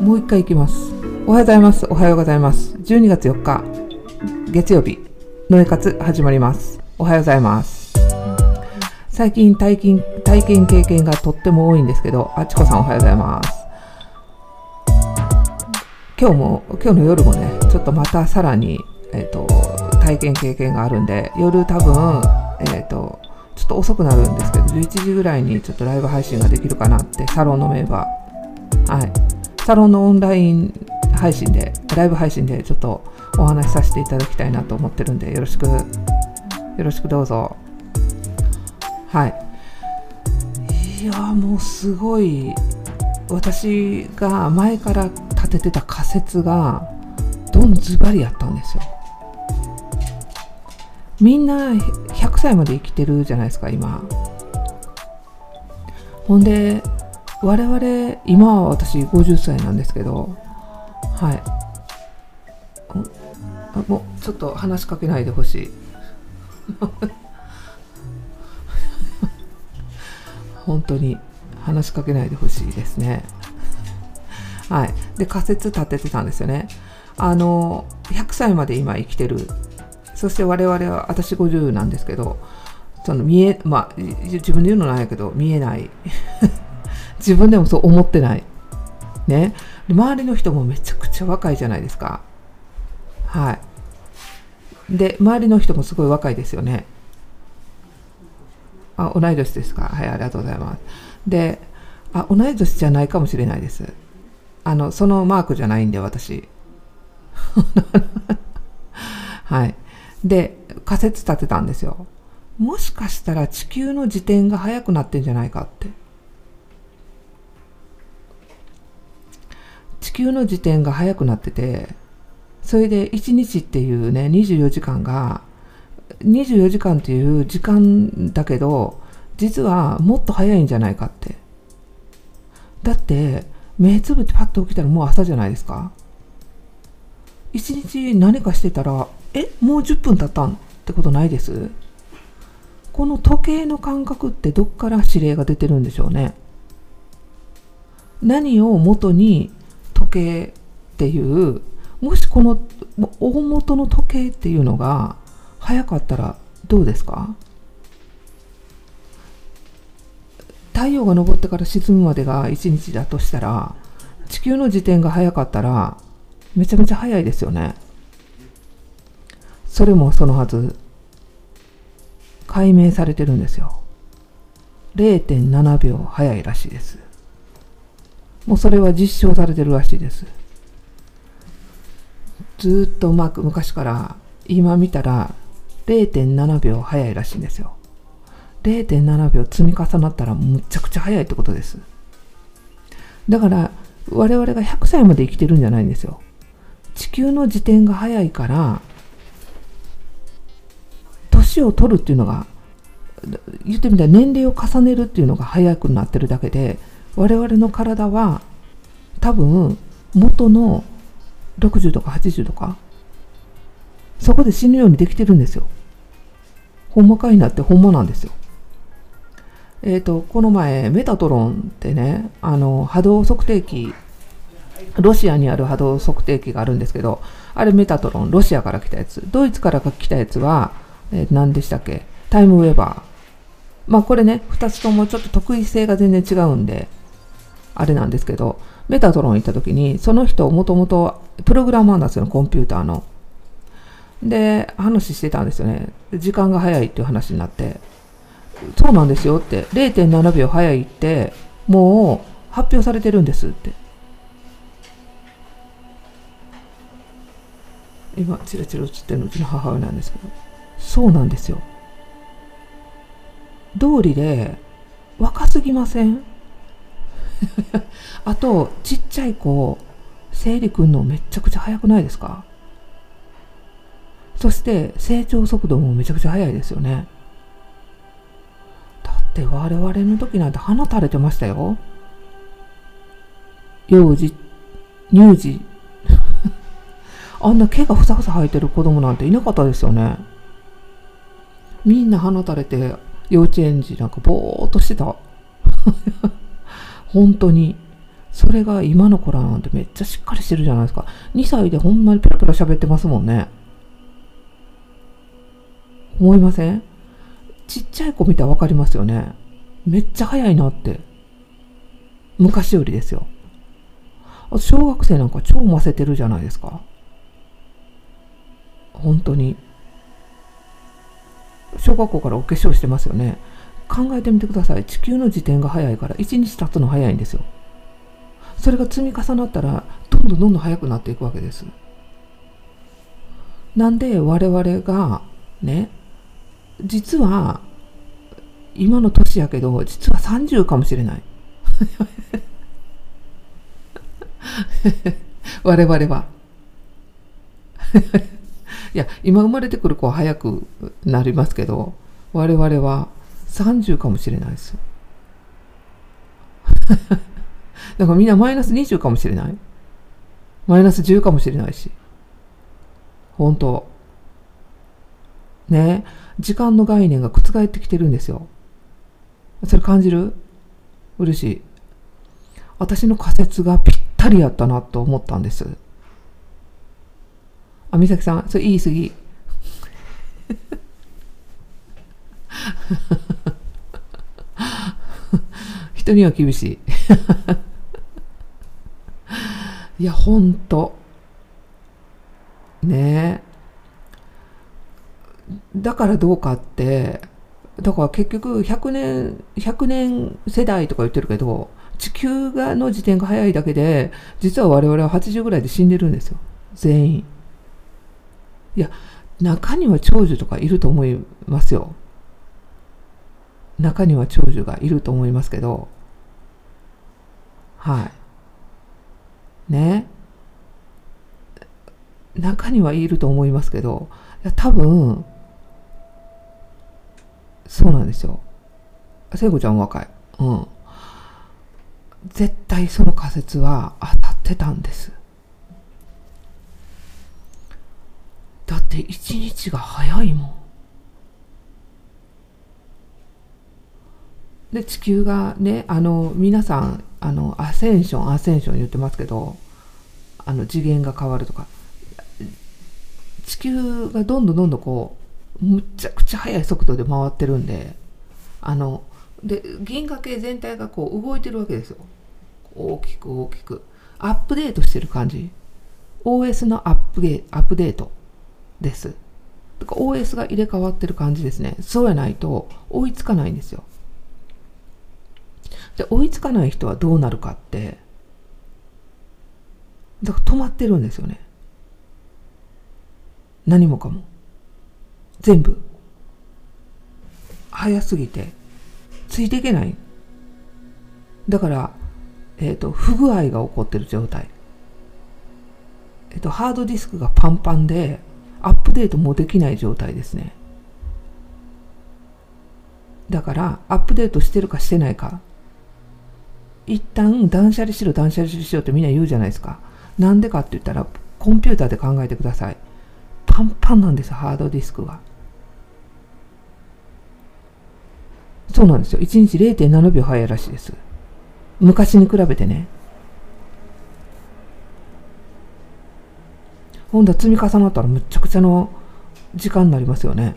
もう一回いきます。おはようございます。おはようございます。12月4日月曜日のえ活始まります。おはようございます。最近体験体験経験がとっても多いんですけどあちこさんおはようございます。今日も今日の夜もねちょっとまたさらにえっ、ー、と体験経験があるんで夜多分えっ、ー、とちょっと遅くなるんですけど11時ぐらいにちょっとライブ配信ができるかなってサロンのメンバー。はい。サロンのオンライン配信で、ライブ配信でちょっとお話しさせていただきたいなと思ってるんで、よろしく、よろしくどうぞ。はい。いや、もうすごい、私が前から立ててた仮説が、どんズバリやったんですよ。みんな100歳まで生きてるじゃないですか、今。ほんで、我々今は私50歳なんですけどはい。あもうちょっと話しかけないでほしい。本当に話しかけないでほしいですね。はい。で仮説立ててたんですよね。あの100歳まで今生きてる。そして我々は私50なんですけどその見えまあ自分で言うのなんやけど見えない。自分でもそう思ってない。ね。周りの人もめちゃくちゃ若いじゃないですか。はい。で、周りの人もすごい若いですよね。あ、同い年ですか？はい、ありがとうございます。で、あ、同い年じゃないかもしれないです。あの、そのマークじゃないんで、私。はい。で、仮説立てたんですよ。もしかしたら地球の自転が速くなってんじゃないかって。地球の時点が早くなっててそれで1日っていうね24時間が24時間っていう時間だけど実はもっと早いんじゃないかって。だって目つぶってパッと起きたらもう朝じゃないですか。一日何かしてたらえもう10分経ったんってことないです。この時計の感覚ってどっから指令が出てるんでしょうね。何を元に時計っていうもしこの大元の時計っていうのが早かったらどうですか？太陽が昇ってから沈むまでが1日だとしたら地球の時点が早かったらめちゃめちゃ早いですよね。それもそのはず。解明されてるんですよ。0.7秒早いらしいです。もうそれは実証されてるらしいです。ずっとうまく昔から今見たら0.7秒早いらしいんですよ。0.7秒積み重なったらむちゃくちゃ早いってことです。だから我々が100歳まで生きてるんじゃないんですよ。地球の時点が早いから年を取るっていうのが言ってみたら年齢を重ねるっていうのが早くなってるだけで我々の体は多分元の60とか80とかそこで死ぬようにできてるんですよ。ほんまかいなってほんまなんですよ。えっ、ー、と、この前、メタトロンってね、あの、波動測定器、ロシアにある波動測定器があるんですけど、あれメタトロン、ロシアから来たやつ。ドイツから来たやつは、えー、何でしたっけ？タイムウェーバー。まあこれね、2つともちょっと得意性が全然違うんで、あれなんですけど、メタトロン行った時に、その人もともとプログラマーなんですよ、コンピューターの。で、話してたんですよね。時間が早いっていう話になって、そうなんですよって、0.7秒早いって、もう発表されてるんですって。今、チラチラ映ってるのうちの母親なんですけど、そうなんですよ。通りで若すぎません？あと、ちっちゃい子、生理くんのめちゃくちゃ早くないですか？そして成長速度もめちゃくちゃ速いですよね。だって我々の時なんて鼻垂れてましたよ。幼児、乳児。あんな毛がふさふさ生えてる子供なんていなかったですよね。みんな鼻垂れて幼稚園児なんかぼーっとしてた。本当に。それが今の子らなんてめっちゃしっかりしてるじゃないですか。2歳でほんまにペラペラ喋ってますもんね。思いません？ちっちゃい子見たらわかりますよね。めっちゃ早いなって。昔よりですよ。小学生なんか超ませてるじゃないですか。本当に。小学校からお化粧してますよね。考えてみてください。地球の時点が早いから1日経つの早いんですよ。それが積み重なったらどんどんどんどん早くなっていくわけです。なんで我々がね実は今の年やけど実は30かもしれない 我々はいや今生まれてくる子は早くなりますけど我々は30かもしれないです だからみんなマイナス20かもしれない。マイナス10かもしれないし。本当。ね。時間の概念が覆ってきてるんですよ。それ感じる？嬉しい。私の仮説がぴったりやったなと思ったんです。あ美咲さんそれ言い過ぎ。人には厳しい。いやほんとね。えだからどうかってだから結局100年100年世代とか言ってるけど地球がの時点が早いだけで実は我々は80ぐらいで死んでるんですよ。全員。いや中には長寿とかいると思いますよ。中には長寿がいると思いますけど。はい。ね。中にはいると思いますけど。いや多分そうなんですよ。聖子ちゃん若い。うん。絶対その仮説は当たってたんです。だって一日が早いもん。で地球がねあの皆さんあのアセンションアセンション言ってますけどあの次元が変わるとか。地球がどんどんどんどんこうむちゃくちゃ速い速度で回ってるんであので銀河系全体がこう動いてるわけですよ。大きく大きく。アップデートしてる感じ。OS のアップゲアップデートです。か OS が入れ替わってる感じですね。そうやないと追いつかないんですよ。で追いつかない人はどうなるかってだから止まってるんですよね。何もかも。全部。早すぎてついていけない。だからえっ、ー、と不具合が起こってる状態。えっ、ー、とハードディスクがパンパンでアップデートもできない状態ですね。だからアップデートしてるかしてないか一旦断捨離しろ断捨離しろってみんな言うじゃないですか。なんでかって言ったらコンピューターで考えてください。パンパンなんですハードディスクが。そうなんですよ。1日0.7秒早いらしいです。昔に比べてね。ほんだ積み重なったらむちゃくちゃの時間になりますよね。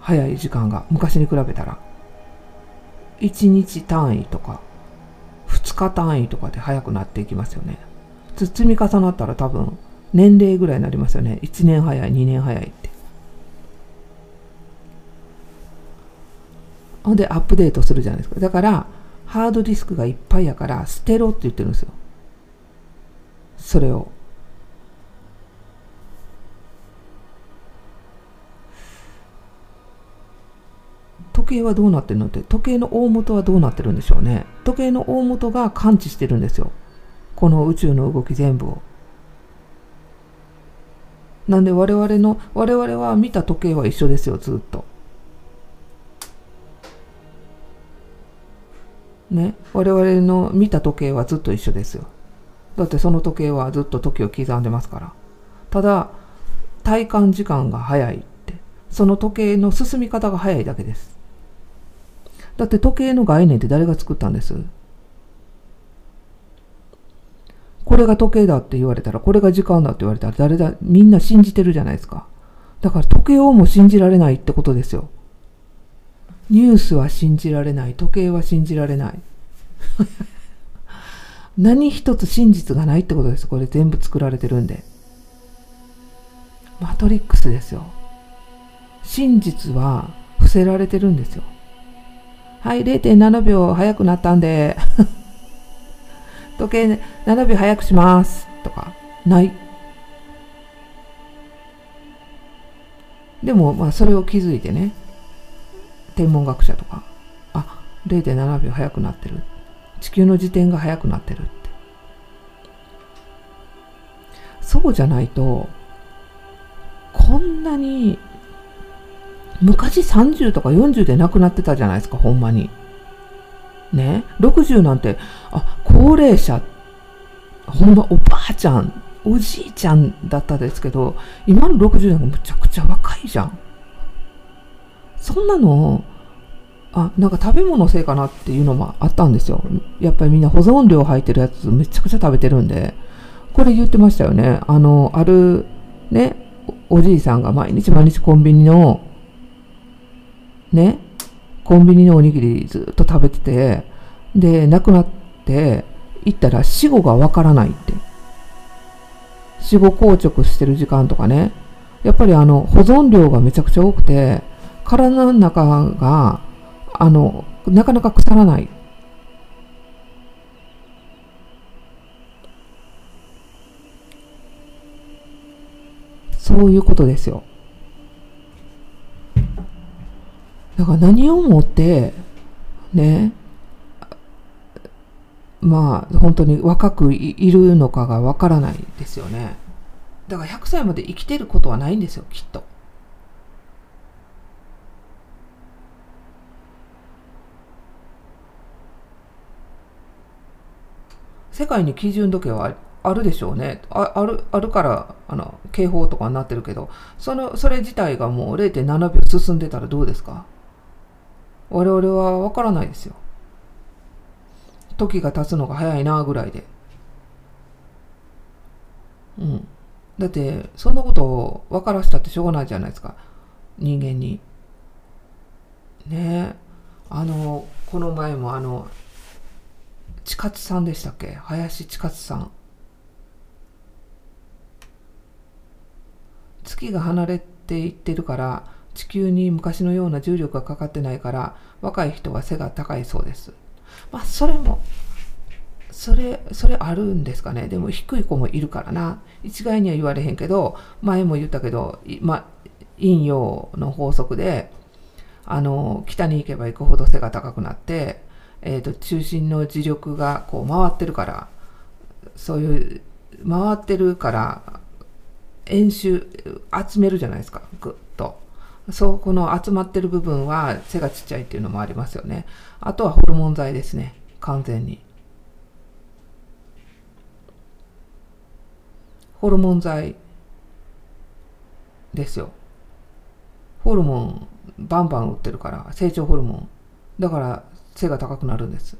早い時間が。昔に比べたら。1日単位とか2日単位とかで早くなっていきますよね。積み重なったら多分年齢ぐらいになりますよね。1年早い、2年早いって。ほんでアップデートするじゃないですか。だからハードディスクがいっぱいやから捨てろって言ってるんですよ。それを。時計はどうなってるのって時計の大元はどうなってるんでしょうね。時計の大元が感知してるんですよ。この宇宙の動き全部を。なんで我々の我々は見た時計は一緒ですよずっと。ね？我々の見た時計はずっと一緒ですよ。だってその時計はずっと時を刻んでますから。ただ体感時間が早いって。その時計の進み方が早いだけです。だって時計の概念って誰が作ったんです？これが時計だって言われたら、これが時間だって言われたら、誰だ、みんな信じてるじゃないですか。だから時計をも信じられないってことですよ。ニュースは信じられない。時計は信じられない。何一つ真実がないってことです。これ全部作られてるんで。マトリックスですよ。真実は伏せられてるんですよ。はい、0.7秒早くなったんで 時計7秒早くしますとか、ない。でも、まあ、それを気づいてね、天文学者とか、あ、0.7秒早くなってる。地球の自転が早くなってるって。そうじゃないと、こんなに、昔30とか40で亡くなってたじゃないですか、ほんまに。ね、60なんて、あ、高齢者、ほんまおばあちゃん、おじいちゃんだったですけど、今の60なんかむちゃくちゃ若いじゃん。そんなの、あ、なんか食べ物のせいかなっていうのもあったんですよ。やっぱりみんな保存料入ってるやつめちゃくちゃ食べてるんで、これ言ってましたよね。あの、ある、ね、おじいさんが毎日毎日コンビニの、ね、コンビニのおにぎりずっと食べてて、で、亡くなって、行ったら死後がわからないって。死後硬直してる時間とかね。やっぱりあの、保存量がめちゃくちゃ多くて、体の中が、あの、なかなか腐らない。そういうことですよ。だから何をもって、ね、まあ本当に若くいるのかがわからないですよね。だから100歳まで生きてることはないんですよ、きっと。世界に基準時計はあるでしょうね。あある、あるから、あの、警報とかになってるけど、その、それ自体がもう0.7秒進んでたらどうですか？我々はわからないですよ。時が経つのが早いなぐらいで。うん。だって、そんなことを分からしたってしょうがないじゃないですか。人間に。ねえ。あの、この前もあの、千勝さんでしたっけ？林千勝さん。月が離れていってるから地球に昔のような重力がかかってないから若い人は背が高いそうです。まあそれもそれそれあるんですかね。でも低い子もいるからな。一概には言われへんけど前も言ったけど、ま、陰陽の法則であの北に行けば行くほど背が高くなって、えーと、中心の磁力がこう回ってるからそういう回ってるから円周集めるじゃないですか。そうこの集まってる部分は背がちっちゃいっていうのもありますよねあとはホルモン剤ですね完全にホルモン剤ですよ。ホルモンバンバン売ってるから、成長ホルモン。だから背が高くなるんです。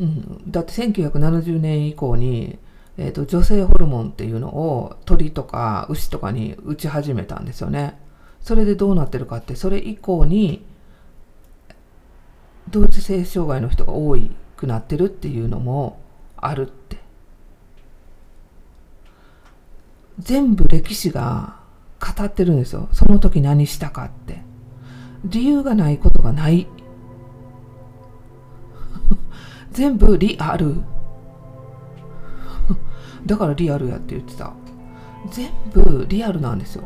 うん、だって1970年以降に、えーと、女性ホルモンっていうのを鳥とか牛とかに打ち始めたんですよね。それでどうなってるかってそれ以降に同一性障害の人が多くなってるっていうのもあるって。全部歴史が語ってるんですよ。その時何したかって。理由がないことがない。全部リアル。だからリアルやって言ってた。全部リアルなんですよ。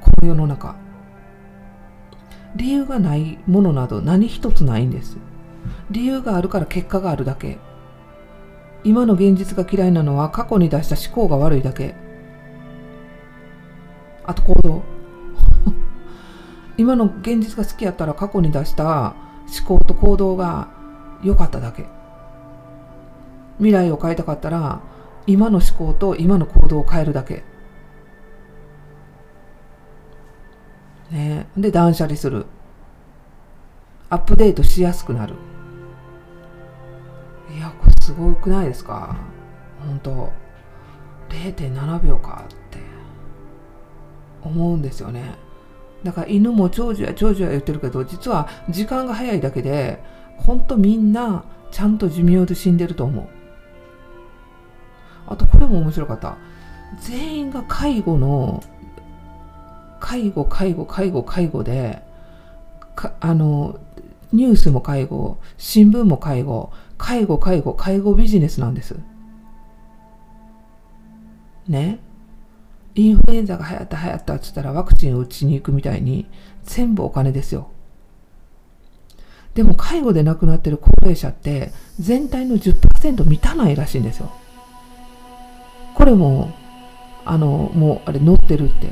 この世の中。理由がないものなど何一つないんです。理由があるから結果があるだけ。今の現実が嫌いなのは過去に出した思考が悪いだけ。あと行動。今の現実が好きやったら過去に出した思考と行動が良かっただけ。未来を変えたかったら今の思考と今の行動を変えるだけ。ね。で断捨離する。アップデートしやすくなる。いやこれすごくないですか？本当。0.7秒かって。思うんですよね。だから犬も長寿や長寿や言ってるけど実は時間が早いだけで本当みんなちゃんと寿命で死んでると思う。あとこれも面白かった。全員が介護の介護介護介護介護であのニュースも介護新聞も介護介護介護介護ビジネスなんです。ね？インフルエンザが流行った流行ったっつったらワクチンを打ちに行くみたいに全部お金ですよ。でも介護で亡くなってる高齢者って全体の10%満たないらしいんですよ。これもあのもうあれ乗ってるって。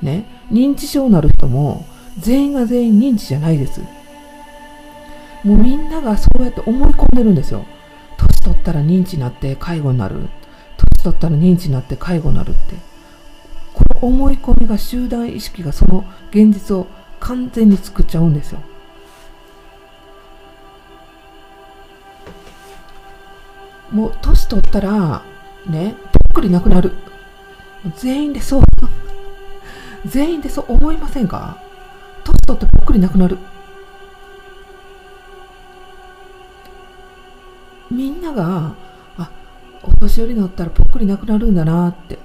ね。認知症になる人も全員が全員認知じゃないです。もうみんながそうやって思い込んでるんですよ。年取ったら認知になって介護になる。年取ったら認知になって介護になるって。この思い込みが集団意識がその現実を完全に作っちゃうんですよ。もう年取ったらねぽっくりなくなる。全員でそう。全員でそう思いませんか？年取ってぽっくりなくなる。みんながあお年寄りになったらぽっくりなくなるんだなって。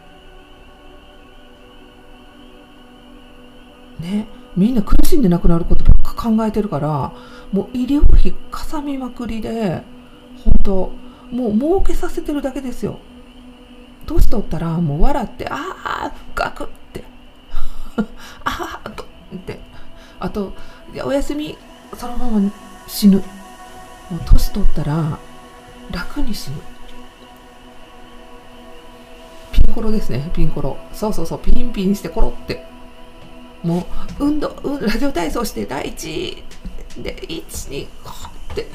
ねみんな苦しんでなくなることばっか考えてるからもう医療費かさみまくりで本当もう儲けさせてるだけですよ。年取ったらもう笑ってああガクって。ああとって。あとお休み。そのまま死ぬ。もう年取ったら楽に死ぬ。ピンコロですねピンコロ。そうそうそうピンピンしてコロって。もう運動、うん、ラジオ体操して第一。で12こうって。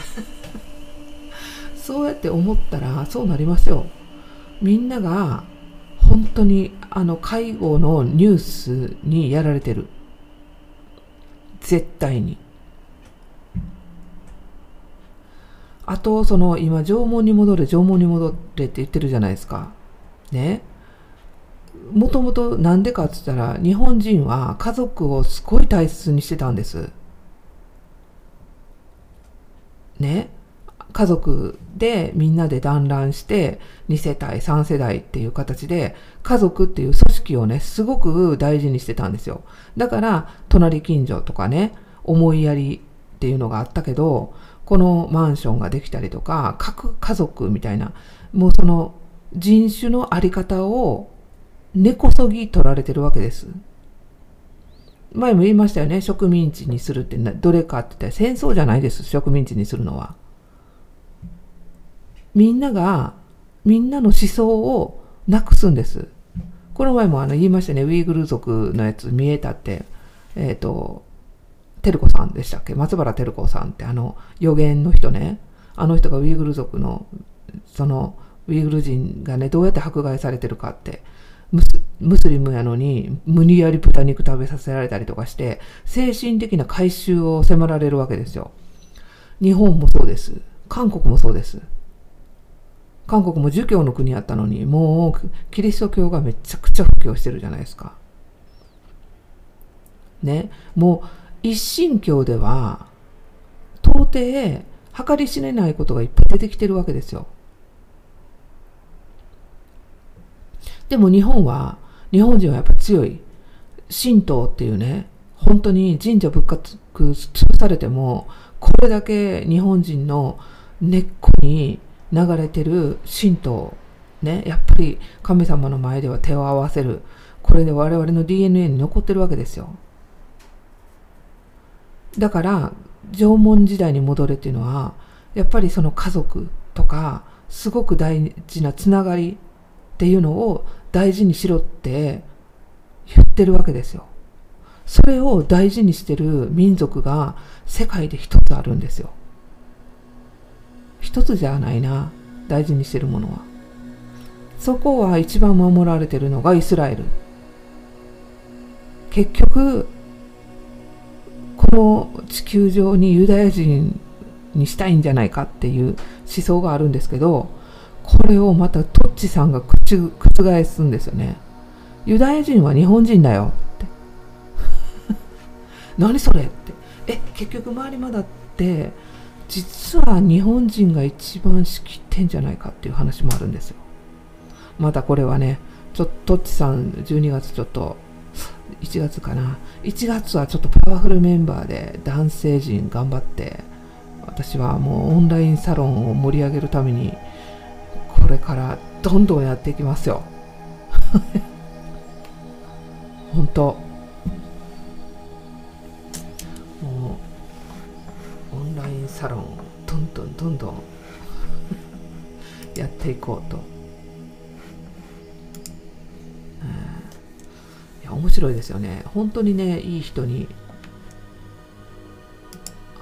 そうやって思ったらそうなりますよ。みんなが本当にあの介護のニュースにやられてる絶対にあと、その、今、縄文に戻れ、縄文に戻れって言ってるじゃないですか。ね。もともとなんでかって言ったら、日本人は家族をすごい大切にしてたんです。ね。家族でみんなで団らんして2世帯3世代っていう形で家族っていう組織をねすごく大事にしてたんですよだから隣近所とかね思いやりっていうのがあったけどこのマンションができたりとか、各家族みたいな、もうその人種のあり方を根こそぎ取られてるわけです。前も言いましたよね。植民地にするってどれかって言ったら戦争じゃないです。植民地にするのは。みんなが、みんなの思想をなくすんです。この前もあの言いましたね。ウイグル族のやつ見えたって。えっ、ー、と、照子さんでしたっけ？松原照子さんってあの予言の人ねあの人がウイグル族のそのウイグル人がねどうやって迫害されてるかってムスリムやのに無理やり豚肉食べさせられたりとかして精神的な改宗を迫られるわけですよ日本もそうです韓国もそうです韓国も儒教の国やったのにもうキリスト教がめちゃくちゃ布教してるじゃないですか。ね。もう一神教では到底計り知れないことがいっぱい出てきてるわけですよ。でも日本は日本人はやっぱ強い。神道っていうね本当に神社仏閣潰されてもこれだけ日本人の根っこに流れてる神道ねやっぱり神様の前では手を合わせるこれで我々の DNA に残ってるわけですよ。だから縄文時代に戻れっていうのはやっぱりその家族とかすごく大事なつながりっていうのを大事にしろって言ってるわけですよ。それを大事にしてる民族が世界で一つあるんですよ。一つじゃないな、大事にしてるものは。そこは一番守られてるのがイスラエル。結局こ、の地球上にユダヤ人にしたいんじゃないかっていう思想があるんですけどこれをまたトッチさんが覆すんですよねユダヤ人は日本人だよって 何それってえ結局周りまだって実は日本人が一番仕切ってんじゃないかっていう話もあるんですよ。またこれはねちょっとトッチさん12月ちょっと1月かな。1月はちょっとパワフルメンバーで男性陣頑張って私はもうオンラインサロンを盛り上げるためにこれからどんどんやっていきますよ。本当。サロンをどんどんどんどん やっていこうと、いや面白いですよね。本当にねいい人に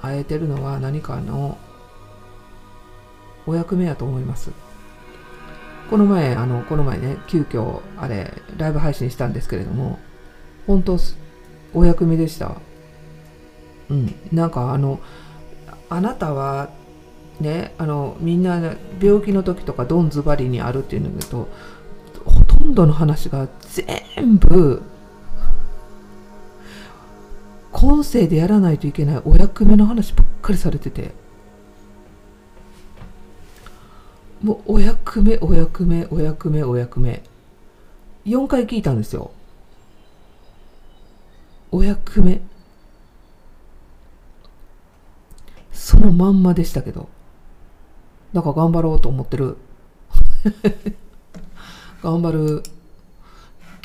会えてるのは何かのお役目やと思います。この前あのこの前ね急遽あれライブ配信したんですけれども本当お役目でした。うん。なんかあのあなたはねあのみんな病気の時とかドンズバリにあるっていうのとほとんどの話が全部今世でやらないといけないお役目の話ばっかりされてて。もうお役目お役目お役目お役目。4回聞いたんですよ。お役目。そのまんまでしたけど。だから頑張ろうと思ってる。頑張る。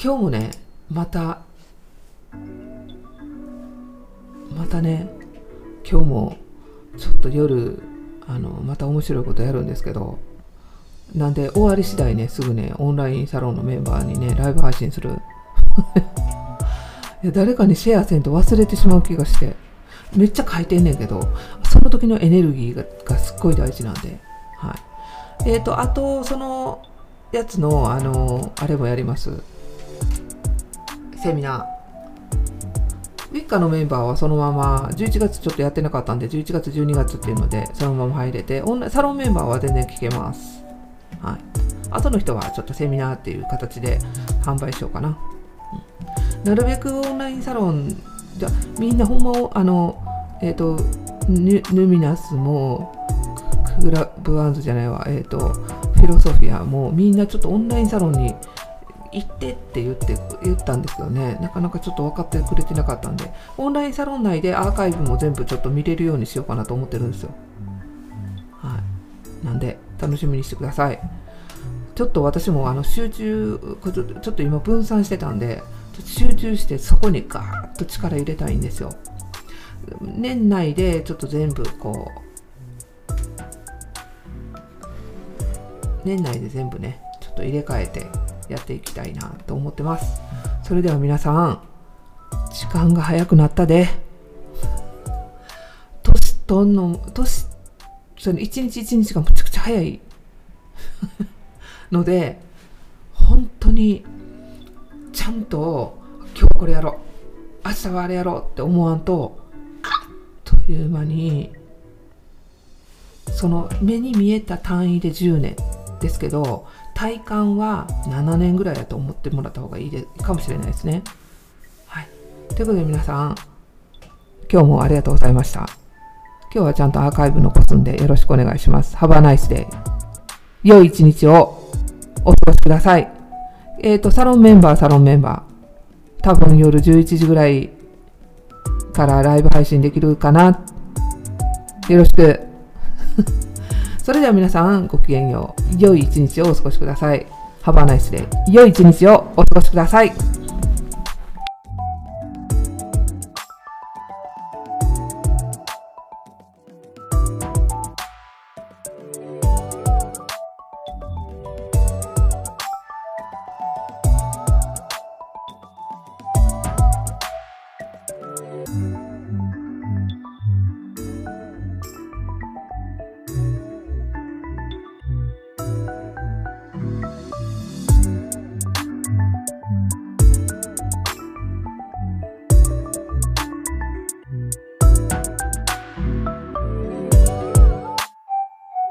今日もねまたまたね今日もちょっと夜あのまた面白いことやるんですけどなんで終わり次第ねすぐねオンラインサロンのメンバーにねライブ配信する。いや誰かにシェアせんと忘れてしまう気がして。めっちゃ書いてんねんけどその時のエネルギーががすっごい大事なんで。はい。えっ、ー、とあとそのやつのあのあれもやります。セミナー。ウィッカのメンバーはそのまま11月ちょっとやってなかったんで11月12月っていうのでそのまま入れてサロンメンバーは全然聞けます。はい。後の人はちょっとセミナーっていう形で販売しようかな。なるべくオンラインサロンじゃみんなほんまあのえっ、ー、とヌミナスもクラブワンズじゃないわ。えっ、ー、とフィロソフィアもみんなちょっとオンラインサロンに行ってって言って言ったんですよね。なかなかちょっと分かってくれてなかったんで。オンラインサロン内でアーカイブも全部ちょっと見れるようにしようかなと思ってるんですよ。はい。なんで楽しみにしてください。ちょっと私もあの集中ちょっと今分散してたんで集中してそこにガーッと力入れたいんですよ。年内でちょっと全部こう年内で全部ねちょっと入れ替えてやっていきたいなと思ってます。それでは皆さん時間が早くなったで。年とんの年その一日一日がむちゃくちゃ早いので本当にゃんと今日これやろう明日はあれやろうって思わんとあっという間にその目に見えた単位で10年ですけど体感は7年ぐらいだと思ってもらった方がいいでかもしれないですね。はい、ということで皆さん今日もありがとうございました。今日はちゃんとアーカイブ残すんでよろしくお願いします。Have a nice day. 良い一日をお過ごしください。えっ、ー、と、サロンメンバー、サロンメンバー。多分夜11時ぐらいからライブ配信できるかな。よろしく。それでは皆さん、ごきげんよう。良い一日をお過ごしください。ハバナイスで良い一日をお過ごしください。